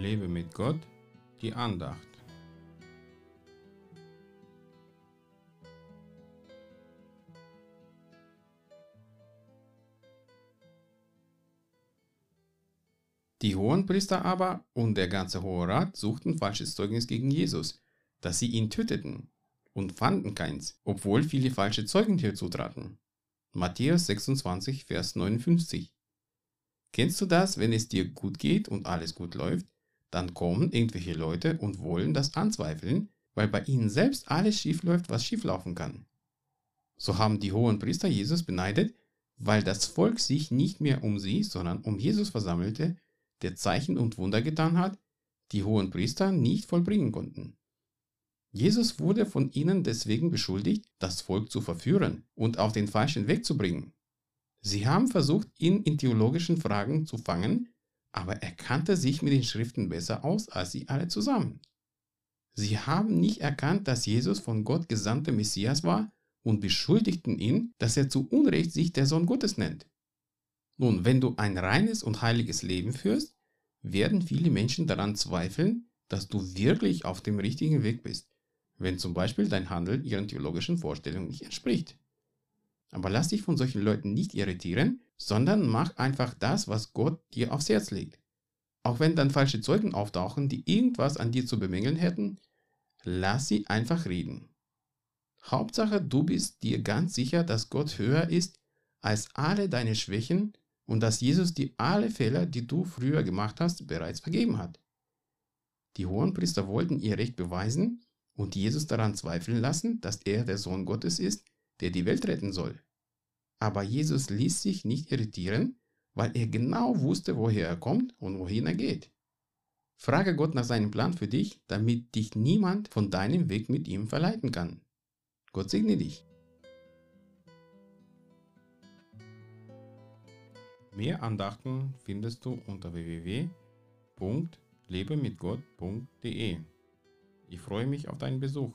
Lebe mit Gott, die Andacht. Die Hohenpriester aber und der ganze Hohe Rat suchten falsches Zeugnis gegen Jesus, dass sie ihn töteten, und fanden keins, obwohl viele falsche Zeugen hierzu traten. Matthäus 26, Vers 59. Kennst du das, wenn es dir gut geht und alles gut läuft, dann kommen irgendwelche Leute und wollen das anzweifeln, weil bei ihnen selbst alles schief läuft, was schief laufen kann. So haben die hohen Priester Jesus beneidet, weil das Volk sich nicht mehr um sie, sondern um Jesus versammelte, der Zeichen und Wunder getan hat, die hohen Priester nicht vollbringen konnten. Jesus wurde von ihnen deswegen beschuldigt, das Volk zu verführen und auf den falschen Weg zu bringen. Sie haben versucht, ihn in theologischen Fragen zu fangen, aber er kannte sich mit den Schriften besser aus als sie alle zusammen. Sie haben nicht erkannt, dass Jesus von Gott gesandte Messias war und beschuldigten ihn, dass er zu Unrecht sich der Sohn Gottes nennt. Nun, wenn du ein reines und heiliges Leben führst, werden viele Menschen daran zweifeln, dass du wirklich auf dem richtigen Weg bist, wenn zum Beispiel dein Handel ihren theologischen Vorstellungen nicht entspricht. Aber lass dich von solchen Leuten nicht irritieren, sondern mach einfach das, was Gott dir aufs Herz legt. Auch wenn dann falsche Zeugen auftauchen, die irgendwas an dir zu bemängeln hätten, lass sie einfach reden. Hauptsache, du bist dir ganz sicher, dass Gott höher ist als alle deine Schwächen und dass Jesus dir alle Fehler, die du früher gemacht hast, bereits vergeben hat. Die Hohenpriester wollten ihr Recht beweisen und Jesus daran zweifeln lassen, dass er der Sohn Gottes ist, der die Welt retten soll. Aber Jesus ließ sich nicht irritieren, weil er genau wusste, woher er kommt und wohin er geht. Frage Gott nach seinem Plan für dich, damit dich niemand von deinem Weg mit ihm verleiten kann. Gott segne dich. Mehr Andachten findest du unter www.lebemitgott.de. Ich freue mich auf deinen Besuch.